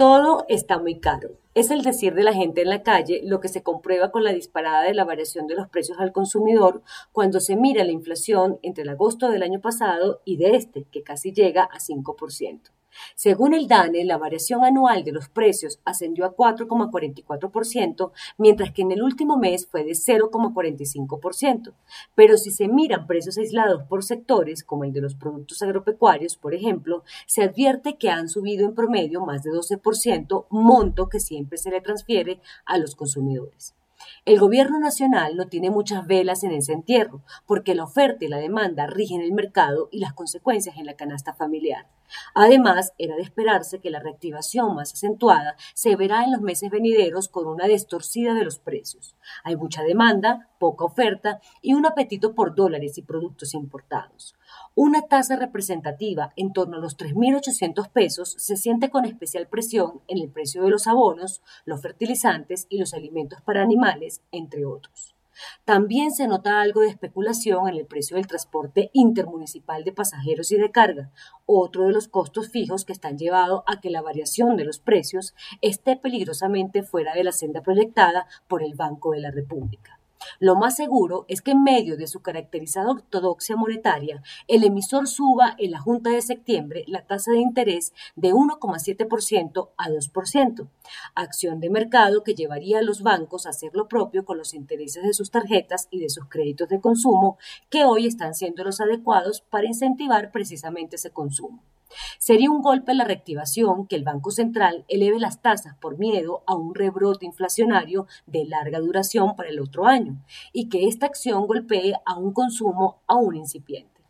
Todo está muy caro. Es el decir de la gente en la calle, lo que se comprueba con la disparada de la variación de los precios al consumidor cuando se mira la inflación entre el agosto del año pasado y de este, que casi llega a 5%. Según el DANE, la variación anual de los precios ascendió a 4,44%, mientras que en el último mes fue de 0,45%. Pero si se miran precios aislados por sectores, como el de los productos agropecuarios, por ejemplo, se advierte que han subido en promedio más de 12%, monto que siempre se le transfiere a los consumidores. El gobierno nacional no tiene muchas velas en ese entierro, porque la oferta y la demanda rigen el mercado y las consecuencias en la canasta familiar. Además, era de esperarse que la reactivación más acentuada se verá en los meses venideros con una distorsida de los precios. Hay mucha demanda, poca oferta y un apetito por dólares y productos importados. Una tasa representativa en torno a los 3.800 pesos se siente con especial presión en el precio de los abonos, los fertilizantes y los alimentos para animales, entre otros. También se nota algo de especulación en el precio del transporte intermunicipal de pasajeros y de carga, otro de los costos fijos que están llevados a que la variación de los precios esté peligrosamente fuera de la senda proyectada por el Banco de la República. Lo más seguro es que en medio de su caracterizada ortodoxia monetaria, el emisor suba en la Junta de septiembre la tasa de interés de 1,7% a 2%, acción de mercado que llevaría a los bancos a hacer lo propio con los intereses de sus tarjetas y de sus créditos de consumo, que hoy están siendo los adecuados para incentivar precisamente ese consumo. Sería un golpe en la reactivación que el Banco Central eleve las tasas por miedo a un rebrote inflacionario de larga duración para el otro año y que esta acción golpee a un consumo aún incipiente.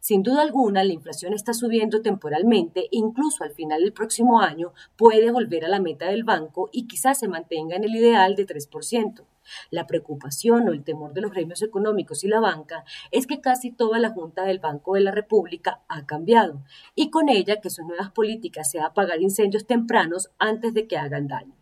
Sin duda alguna, la inflación está subiendo temporalmente, incluso al final del próximo año puede volver a la meta del banco y quizás se mantenga en el ideal de 3%. La preocupación o el temor de los gremios económicos y la banca es que casi toda la Junta del Banco de la República ha cambiado y con ella que sus nuevas políticas sea apagar incendios tempranos antes de que hagan daño.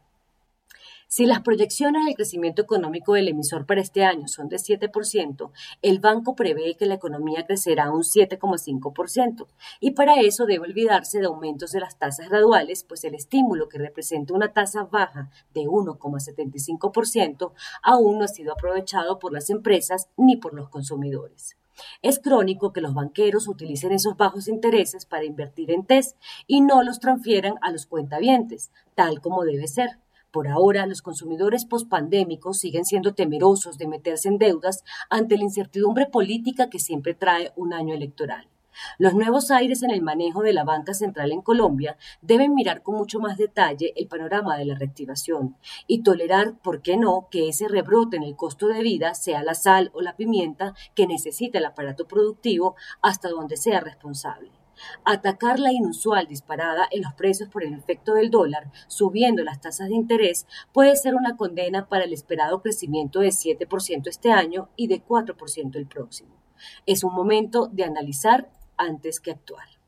Si las proyecciones del crecimiento económico del emisor para este año son de 7%, el banco prevé que la economía crecerá un 7,5%, y para eso debe olvidarse de aumentos de las tasas graduales, pues el estímulo que representa una tasa baja de 1,75% aún no ha sido aprovechado por las empresas ni por los consumidores. Es crónico que los banqueros utilicen esos bajos intereses para invertir en TES y no los transfieran a los cuentavientes, tal como debe ser. Por ahora, los consumidores pospandémicos siguen siendo temerosos de meterse en deudas ante la incertidumbre política que siempre trae un año electoral. Los nuevos aires en el manejo de la banca central en Colombia deben mirar con mucho más detalle el panorama de la reactivación y tolerar, por qué no, que ese rebrote en el costo de vida sea la sal o la pimienta que necesita el aparato productivo hasta donde sea responsable. Atacar la inusual disparada en los precios por el efecto del dólar, subiendo las tasas de interés, puede ser una condena para el esperado crecimiento de 7% este año y de 4% el próximo. Es un momento de analizar antes que actuar.